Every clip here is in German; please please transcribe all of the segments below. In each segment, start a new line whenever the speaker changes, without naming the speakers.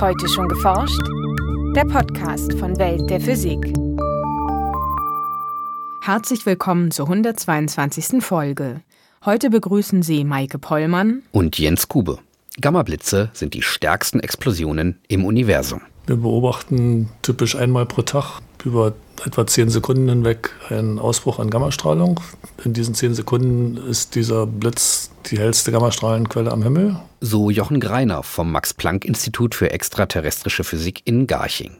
Heute schon geforscht? Der Podcast von Welt der Physik. Herzlich willkommen zur 122. Folge. Heute begrüßen Sie Maike Pollmann
und Jens Kube. Gammablitze sind die stärksten Explosionen im Universum.
Wir beobachten typisch einmal pro Tag über etwa zehn Sekunden hinweg einen Ausbruch an Gammastrahlung. In diesen zehn Sekunden ist dieser Blitz die hellste Gammastrahlenquelle am Himmel.
So Jochen Greiner vom Max-Planck-Institut für extraterrestrische Physik in Garching.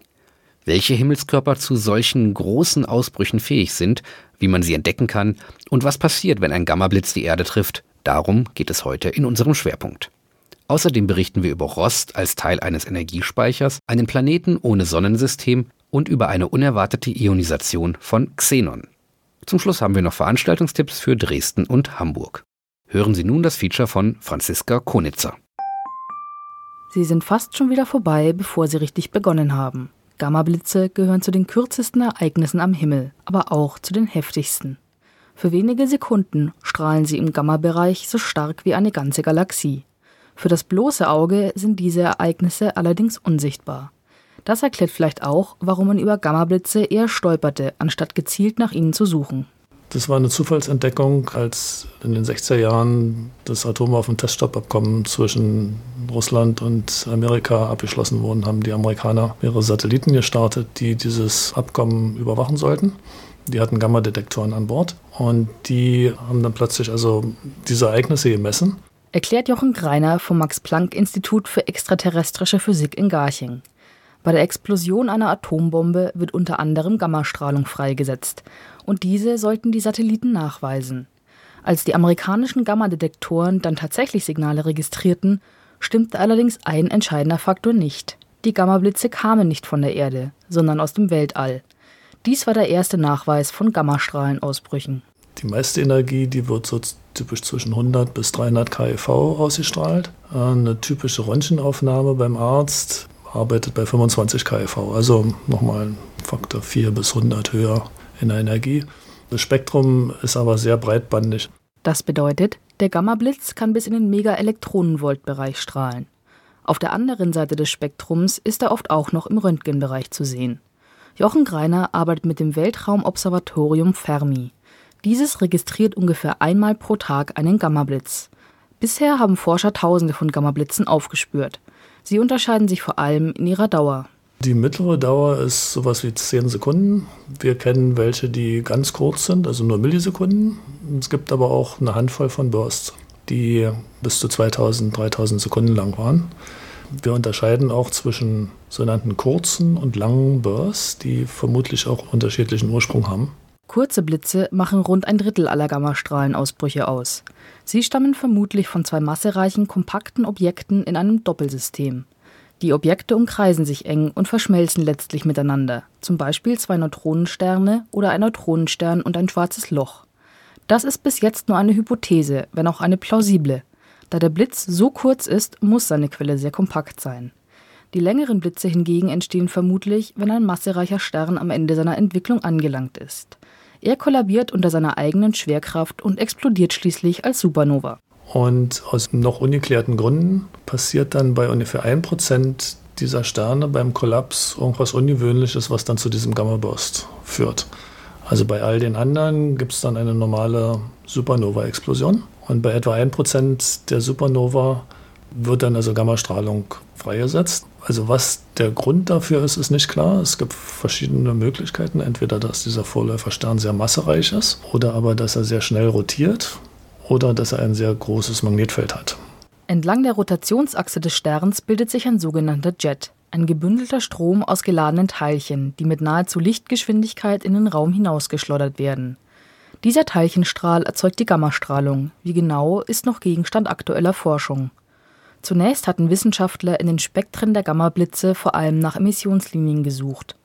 Welche Himmelskörper zu solchen großen Ausbrüchen fähig sind, wie man sie entdecken kann und was passiert, wenn ein Gammablitz die Erde trifft, darum geht es heute in unserem Schwerpunkt. Außerdem berichten wir über Rost als Teil eines Energiespeichers, einen Planeten ohne Sonnensystem und über eine unerwartete Ionisation von Xenon. Zum Schluss haben wir noch Veranstaltungstipps für Dresden und Hamburg. Hören Sie nun das Feature von Franziska Konitzer.
Sie sind fast schon wieder vorbei, bevor sie richtig begonnen haben. Gammablitze gehören zu den kürzesten Ereignissen am Himmel, aber auch zu den heftigsten. Für wenige Sekunden strahlen sie im Gamma-Bereich so stark wie eine ganze Galaxie. Für das bloße Auge sind diese Ereignisse allerdings unsichtbar. Das erklärt vielleicht auch, warum man über Gammablitze eher stolperte, anstatt gezielt nach ihnen zu suchen.
Das war eine Zufallsentdeckung, als in den 60er Jahren das Atomwaffen-Teststoppabkommen zwischen Russland und Amerika abgeschlossen wurde, haben die Amerikaner ihre Satelliten gestartet, die dieses Abkommen überwachen sollten. Die hatten Gammadetektoren an Bord und die haben dann plötzlich also diese Ereignisse gemessen.
Erklärt Jochen Greiner vom Max-Planck-Institut für extraterrestrische Physik in Garching. Bei der Explosion einer Atombombe wird unter anderem Gammastrahlung freigesetzt, und diese sollten die Satelliten nachweisen. Als die amerikanischen Gammadetektoren dann tatsächlich Signale registrierten, stimmte allerdings ein entscheidender Faktor nicht. Die Gammablitze kamen nicht von der Erde, sondern aus dem Weltall. Dies war der erste Nachweis von Gammastrahlenausbrüchen.
Die meiste Energie, die wird so typisch zwischen 100 bis 300 keV ausgestrahlt. Eine typische Röntgenaufnahme beim Arzt arbeitet bei 25 kV, also nochmal ein Faktor 4 bis 100 höher in der Energie. Das Spektrum ist aber sehr breitbandig.
Das bedeutet, der Gammablitz kann bis in den Megaelektronenvolt-Bereich strahlen. Auf der anderen Seite des Spektrums ist er oft auch noch im Röntgenbereich zu sehen. Jochen Greiner arbeitet mit dem Weltraumobservatorium Fermi. Dieses registriert ungefähr einmal pro Tag einen Gammablitz. Bisher haben Forscher Tausende von Gammablitzen aufgespürt. Sie unterscheiden sich vor allem in ihrer Dauer.
Die mittlere Dauer ist sowas wie 10 Sekunden. Wir kennen welche, die ganz kurz sind, also nur Millisekunden. Es gibt aber auch eine Handvoll von Bursts, die bis zu 2000, 3000 Sekunden lang waren. Wir unterscheiden auch zwischen sogenannten kurzen und langen Bursts, die vermutlich auch unterschiedlichen Ursprung haben.
Kurze Blitze machen rund ein Drittel aller Gammastrahlenausbrüche aus. Sie stammen vermutlich von zwei massereichen, kompakten Objekten in einem Doppelsystem. Die Objekte umkreisen sich eng und verschmelzen letztlich miteinander, zum Beispiel zwei Neutronensterne oder ein Neutronenstern und ein schwarzes Loch. Das ist bis jetzt nur eine Hypothese, wenn auch eine plausible. Da der Blitz so kurz ist, muss seine Quelle sehr kompakt sein. Die längeren Blitze hingegen entstehen vermutlich, wenn ein massereicher Stern am Ende seiner Entwicklung angelangt ist. Er kollabiert unter seiner eigenen Schwerkraft und explodiert schließlich als Supernova.
Und aus noch ungeklärten Gründen passiert dann bei ungefähr 1% dieser Sterne beim Kollaps irgendwas Ungewöhnliches, was dann zu diesem Gamma-Burst führt. Also bei all den anderen gibt es dann eine normale Supernova-Explosion. Und bei etwa 1% der Supernova wird dann also Gammastrahlung freigesetzt. Also was der Grund dafür ist, ist nicht klar. Es gibt verschiedene Möglichkeiten. Entweder, dass dieser Vorläuferstern sehr massereich ist oder aber, dass er sehr schnell rotiert oder dass er ein sehr großes Magnetfeld hat.
Entlang der Rotationsachse des Sterns bildet sich ein sogenannter Jet, ein gebündelter Strom aus geladenen Teilchen, die mit nahezu Lichtgeschwindigkeit in den Raum hinausgeschleudert werden. Dieser Teilchenstrahl erzeugt die Gammastrahlung. Wie genau, ist noch Gegenstand aktueller Forschung. Zunächst hatten Wissenschaftler in den Spektren der Gammablitze vor allem nach Emissionslinien gesucht.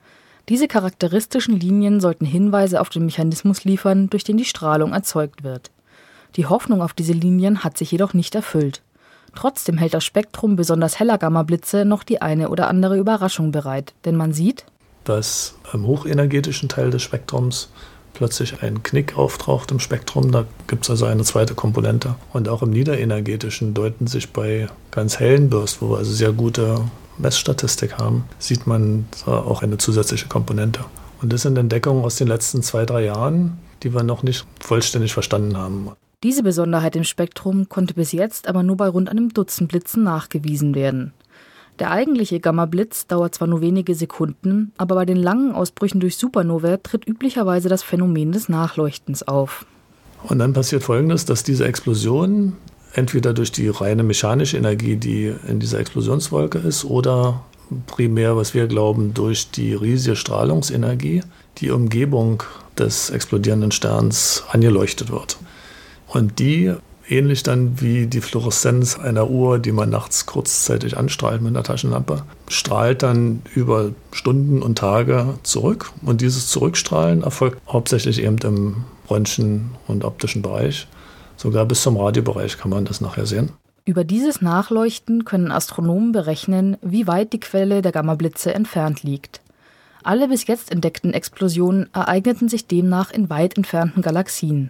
Diese charakteristischen Linien sollten Hinweise auf den Mechanismus liefern, durch den die Strahlung erzeugt wird. Die Hoffnung auf diese Linien hat sich jedoch nicht erfüllt. Trotzdem hält das Spektrum besonders heller Gammablitze noch die eine oder andere Überraschung bereit, denn man sieht,
dass im hochenergetischen Teil des Spektrums plötzlich ein Knick auftaucht im Spektrum. Da gibt es also eine zweite Komponente. Und auch im niederenergetischen deuten sich bei ganz hellen Bursts, wo wir also sehr gute Messstatistik haben, sieht man auch eine zusätzliche Komponente. Und das sind Entdeckungen aus den letzten zwei, drei Jahren, die wir noch nicht vollständig verstanden haben.
Diese Besonderheit im Spektrum konnte bis jetzt aber nur bei rund einem Dutzend Blitzen nachgewiesen werden. Der eigentliche Gamma-Blitz dauert zwar nur wenige Sekunden, aber bei den langen Ausbrüchen durch Supernovae tritt üblicherweise das Phänomen des Nachleuchtens auf.
Und dann passiert Folgendes, dass diese Explosion entweder durch die reine mechanische Energie, die in dieser Explosionswolke ist, oder primär, was wir glauben, durch die riesige Strahlungsenergie, die Umgebung des explodierenden Sterns angeleuchtet wird. Und die ähnlich dann wie die Fluoreszenz einer Uhr, die man nachts kurzzeitig anstrahlt mit einer Taschenlampe, strahlt dann über Stunden und Tage zurück. Und dieses Zurückstrahlen erfolgt hauptsächlich eben im Röntgen- und optischen Bereich. Sogar bis zum Radiobereich kann man das nachher sehen.
Über dieses Nachleuchten können Astronomen berechnen, wie weit die Quelle der Gammablitze entfernt liegt. Alle bis jetzt entdeckten Explosionen ereigneten sich demnach in weit entfernten Galaxien.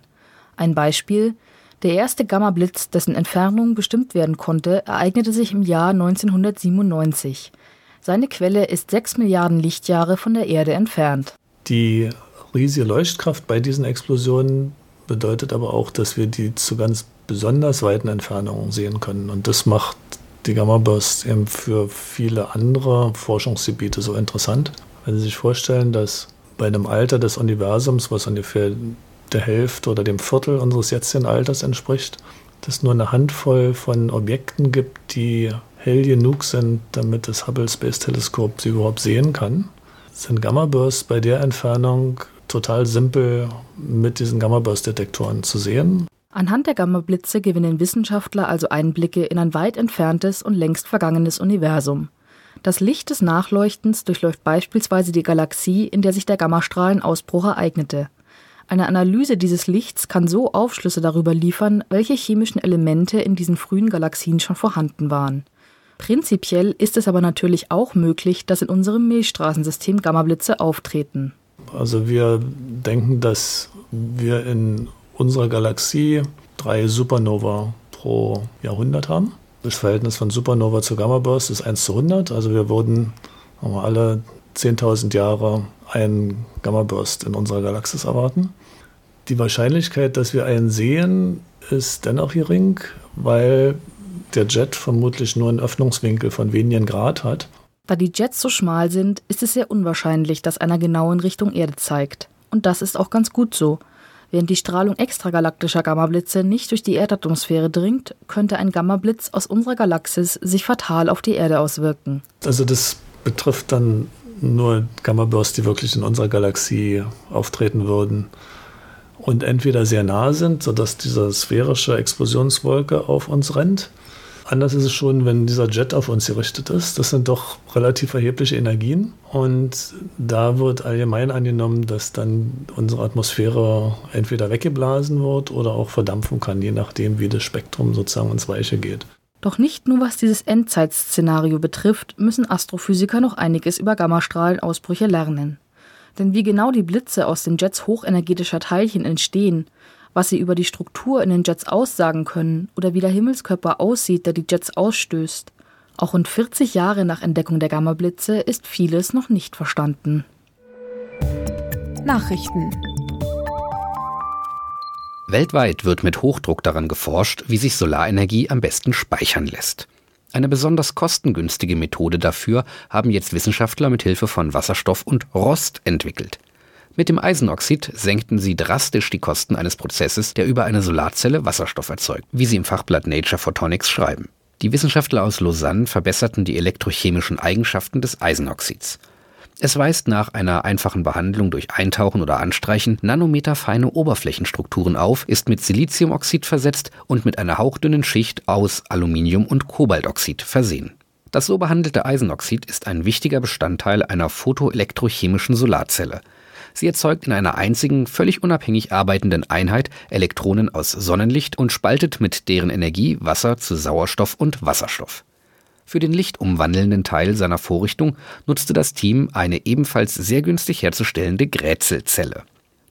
Ein Beispiel der erste Gammablitz, dessen Entfernung bestimmt werden konnte, ereignete sich im Jahr 1997. Seine Quelle ist 6 Milliarden Lichtjahre von der Erde entfernt.
Die riesige Leuchtkraft bei diesen Explosionen bedeutet aber auch, dass wir die zu ganz besonders weiten Entfernungen sehen können. Und das macht die Gamma-Burst eben für viele andere Forschungsgebiete so interessant. Wenn Sie sich vorstellen, dass bei einem Alter des Universums, was ungefähr der Hälfte oder dem Viertel unseres jetzigen Alters entspricht, dass nur eine Handvoll von Objekten gibt, die hell genug sind, damit das Hubble Space Teleskop sie überhaupt sehen kann, sind Gamma-Bursts bei der Entfernung total simpel mit diesen Gamma-Burst-Detektoren zu sehen.
Anhand der Gamma-Blitze gewinnen Wissenschaftler also Einblicke in ein weit entferntes und längst vergangenes Universum. Das Licht des Nachleuchtens durchläuft beispielsweise die Galaxie, in der sich der Gammastrahlenausbruch ereignete. Eine Analyse dieses Lichts kann so Aufschlüsse darüber liefern, welche chemischen Elemente in diesen frühen Galaxien schon vorhanden waren. Prinzipiell ist es aber natürlich auch möglich, dass in unserem Milchstraßensystem Gammablitze auftreten.
Also wir denken, dass wir in unserer Galaxie drei Supernova pro Jahrhundert haben. Das Verhältnis von Supernova zu Gammaburst ist 1 zu 100. Also wir würden alle 10.000 Jahre einen Gammaburst in unserer Galaxis erwarten. Die Wahrscheinlichkeit, dass wir einen sehen, ist dennoch gering, weil der Jet vermutlich nur einen Öffnungswinkel von wenigen Grad hat.
Da die Jets so schmal sind, ist es sehr unwahrscheinlich, dass einer genau in Richtung Erde zeigt. Und das ist auch ganz gut so. Während die Strahlung extragalaktischer Gammablitze nicht durch die Erdatmosphäre dringt, könnte ein Gammablitz aus unserer Galaxis sich fatal auf die Erde auswirken.
Also das betrifft dann nur Gammabursts, die wirklich in unserer Galaxie auftreten würden und entweder sehr nah sind, sodass diese sphärische Explosionswolke auf uns rennt. Anders ist es schon, wenn dieser Jet auf uns gerichtet ist. Das sind doch relativ erhebliche Energien. Und da wird allgemein angenommen, dass dann unsere Atmosphäre entweder weggeblasen wird oder auch verdampfen kann, je nachdem, wie das Spektrum sozusagen ins Weiche geht.
Doch nicht nur was dieses Endzeitszenario betrifft, müssen Astrophysiker noch einiges über Gammastrahlenausbrüche lernen. Denn wie genau die Blitze aus den Jets hochenergetischer Teilchen entstehen, was sie über die Struktur in den Jets aussagen können oder wie der Himmelskörper aussieht, der die Jets ausstößt, auch rund 40 Jahre nach Entdeckung der Gammablitze ist vieles noch nicht verstanden.
Nachrichten
Weltweit wird mit Hochdruck daran geforscht, wie sich Solarenergie am besten speichern lässt. Eine besonders kostengünstige Methode dafür haben jetzt Wissenschaftler mit Hilfe von Wasserstoff und Rost entwickelt. Mit dem Eisenoxid senkten sie drastisch die Kosten eines Prozesses, der über eine Solarzelle Wasserstoff erzeugt, wie sie im Fachblatt Nature Photonics schreiben. Die Wissenschaftler aus Lausanne verbesserten die elektrochemischen Eigenschaften des Eisenoxids. Es weist nach einer einfachen Behandlung durch Eintauchen oder Anstreichen nanometerfeine Oberflächenstrukturen auf, ist mit Siliziumoxid versetzt und mit einer hauchdünnen Schicht aus Aluminium und Kobaltoxid versehen. Das so behandelte Eisenoxid ist ein wichtiger Bestandteil einer photoelektrochemischen Solarzelle. Sie erzeugt in einer einzigen, völlig unabhängig arbeitenden Einheit Elektronen aus Sonnenlicht und spaltet mit deren Energie Wasser zu Sauerstoff und Wasserstoff. Für den lichtumwandelnden Teil seiner Vorrichtung nutzte das Team eine ebenfalls sehr günstig herzustellende Grätzelzelle.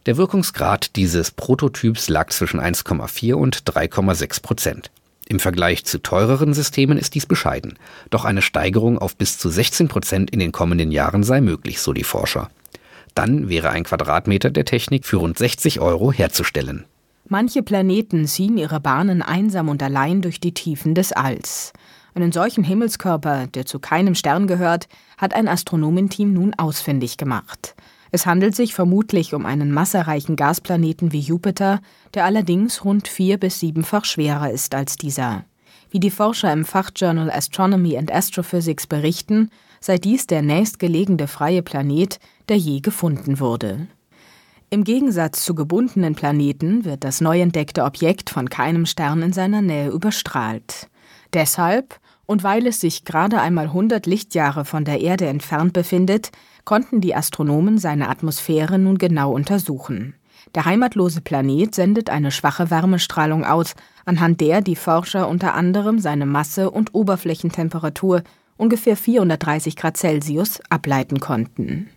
Der Wirkungsgrad dieses Prototyps lag zwischen 1,4 und 3,6 Prozent. Im Vergleich zu teureren Systemen ist dies bescheiden, doch eine Steigerung auf bis zu 16 Prozent in den kommenden Jahren sei möglich, so die Forscher. Dann wäre ein Quadratmeter der Technik für rund 60 Euro herzustellen.
Manche Planeten ziehen ihre Bahnen einsam und allein durch die Tiefen des Alls. Einen solchen Himmelskörper, der zu keinem Stern gehört, hat ein Astronomenteam nun ausfindig gemacht. Es handelt sich vermutlich um einen massereichen Gasplaneten wie Jupiter, der allerdings rund vier- bis siebenfach schwerer ist als dieser. Wie die Forscher im Fachjournal Astronomy and Astrophysics berichten, sei dies der nächstgelegene freie Planet, der je gefunden wurde. Im Gegensatz zu gebundenen Planeten wird das neu entdeckte Objekt von keinem Stern in seiner Nähe überstrahlt. Deshalb, und weil es sich gerade einmal 100 Lichtjahre von der Erde entfernt befindet, konnten die Astronomen seine Atmosphäre nun genau untersuchen. Der heimatlose Planet sendet eine schwache Wärmestrahlung aus, anhand der die Forscher unter anderem seine Masse und Oberflächentemperatur ungefähr 430 Grad Celsius ableiten konnten.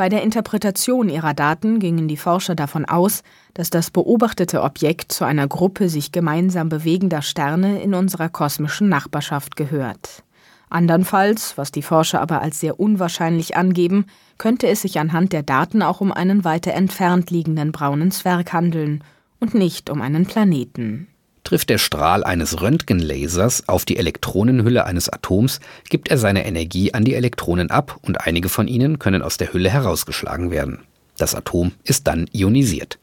Bei der Interpretation ihrer Daten gingen die Forscher davon aus, dass das beobachtete Objekt zu einer Gruppe sich gemeinsam bewegender Sterne in unserer kosmischen Nachbarschaft gehört. Andernfalls, was die Forscher aber als sehr unwahrscheinlich angeben, könnte es sich anhand der Daten auch um einen weiter entfernt liegenden braunen Zwerg handeln und nicht um einen Planeten.
Trifft der Strahl eines Röntgenlasers auf die Elektronenhülle eines Atoms, gibt er seine Energie an die Elektronen ab und einige von ihnen können aus der Hülle herausgeschlagen werden. Das Atom ist dann ionisiert.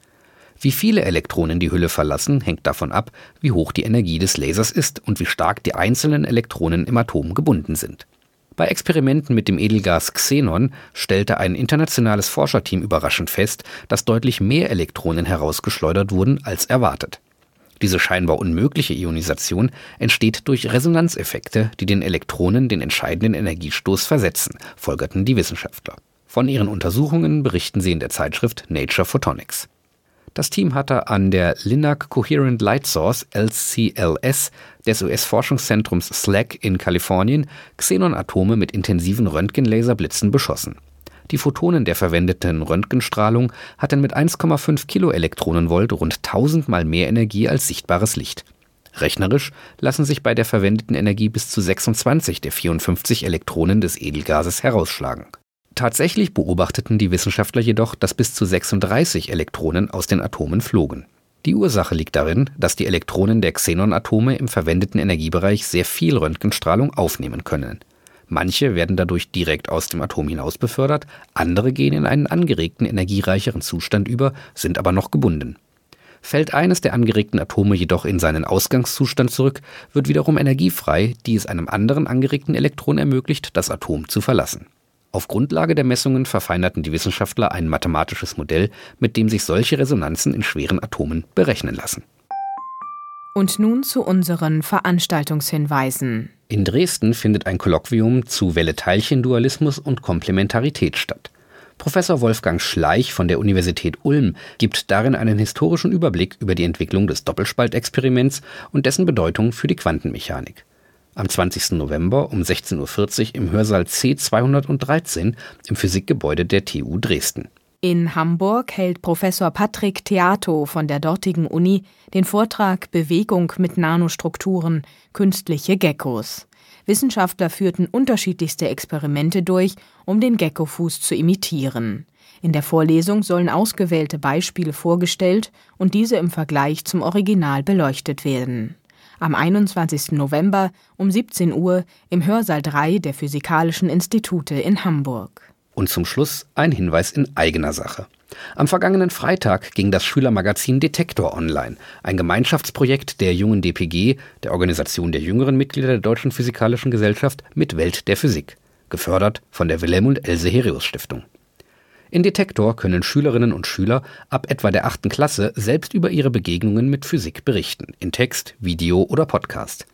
Wie viele Elektronen die Hülle verlassen, hängt davon ab, wie hoch die Energie des Lasers ist und wie stark die einzelnen Elektronen im Atom gebunden sind. Bei Experimenten mit dem Edelgas Xenon stellte ein internationales Forscherteam überraschend fest, dass deutlich mehr Elektronen herausgeschleudert wurden als erwartet. Diese scheinbar unmögliche Ionisation entsteht durch Resonanzeffekte, die den Elektronen den entscheidenden Energiestoß versetzen, folgerten die Wissenschaftler. Von ihren Untersuchungen berichten sie in der Zeitschrift Nature Photonics. Das Team hatte an der Linac Coherent Light Source LCLS des US-Forschungszentrums SLAC in Kalifornien Xenonatome mit intensiven Röntgenlaserblitzen beschossen. Die Photonen der verwendeten Röntgenstrahlung hatten mit 1,5 Kiloelektronenvolt rund tausendmal mehr Energie als sichtbares Licht. Rechnerisch lassen sich bei der verwendeten Energie bis zu 26 der 54 Elektronen des Edelgases herausschlagen Tatsächlich beobachteten die Wissenschaftler jedoch, dass bis zu 36 Elektronen aus den Atomen flogen. Die Ursache liegt darin, dass die Elektronen der Xenonatome im verwendeten Energiebereich sehr viel Röntgenstrahlung aufnehmen können. Manche werden dadurch direkt aus dem Atom hinaus befördert, andere gehen in einen angeregten, energiereicheren Zustand über, sind aber noch gebunden. Fällt eines der angeregten Atome jedoch in seinen Ausgangszustand zurück, wird wiederum Energie frei, die es einem anderen angeregten Elektron ermöglicht, das Atom zu verlassen. Auf Grundlage der Messungen verfeinerten die Wissenschaftler ein mathematisches Modell, mit dem sich solche Resonanzen in schweren Atomen berechnen lassen.
Und nun zu unseren Veranstaltungshinweisen.
In Dresden findet ein Kolloquium zu Welle-Teilchen-Dualismus und Komplementarität statt. Professor Wolfgang Schleich von der Universität Ulm gibt darin einen historischen Überblick über die Entwicklung des Doppelspaltexperiments und dessen Bedeutung für die Quantenmechanik am 20. November um 16.40 Uhr im Hörsaal C213 im Physikgebäude der TU Dresden.
In Hamburg hält Professor Patrick Theato von der dortigen Uni den Vortrag Bewegung mit Nanostrukturen, künstliche Geckos. Wissenschaftler führten unterschiedlichste Experimente durch, um den Geckofuß zu imitieren. In der Vorlesung sollen ausgewählte Beispiele vorgestellt und diese im Vergleich zum Original beleuchtet werden am 21. November um 17 Uhr im Hörsaal 3 der Physikalischen Institute in Hamburg.
Und zum Schluss ein Hinweis in eigener Sache. Am vergangenen Freitag ging das Schülermagazin Detektor online, ein Gemeinschaftsprojekt der jungen DPG, der Organisation der jüngeren Mitglieder der Deutschen Physikalischen Gesellschaft mit Welt der Physik, gefördert von der Wilhelm und Else Herius Stiftung. In Detektor können Schülerinnen und Schüler ab etwa der achten Klasse selbst über ihre Begegnungen mit Physik berichten, in Text, Video oder Podcast.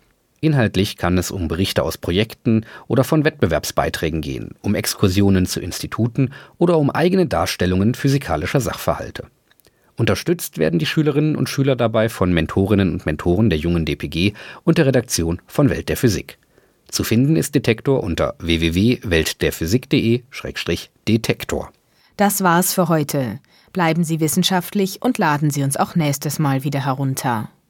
Inhaltlich kann es um Berichte aus Projekten oder von Wettbewerbsbeiträgen gehen, um Exkursionen zu Instituten oder um eigene Darstellungen physikalischer Sachverhalte. Unterstützt werden die Schülerinnen und Schüler dabei von Mentorinnen und Mentoren der jungen DPG und der Redaktion von Welt der Physik. Zu finden ist Detektor unter www.weltderphysik.de-detektor.
Das war's für heute. Bleiben Sie wissenschaftlich und laden Sie uns auch nächstes Mal wieder herunter.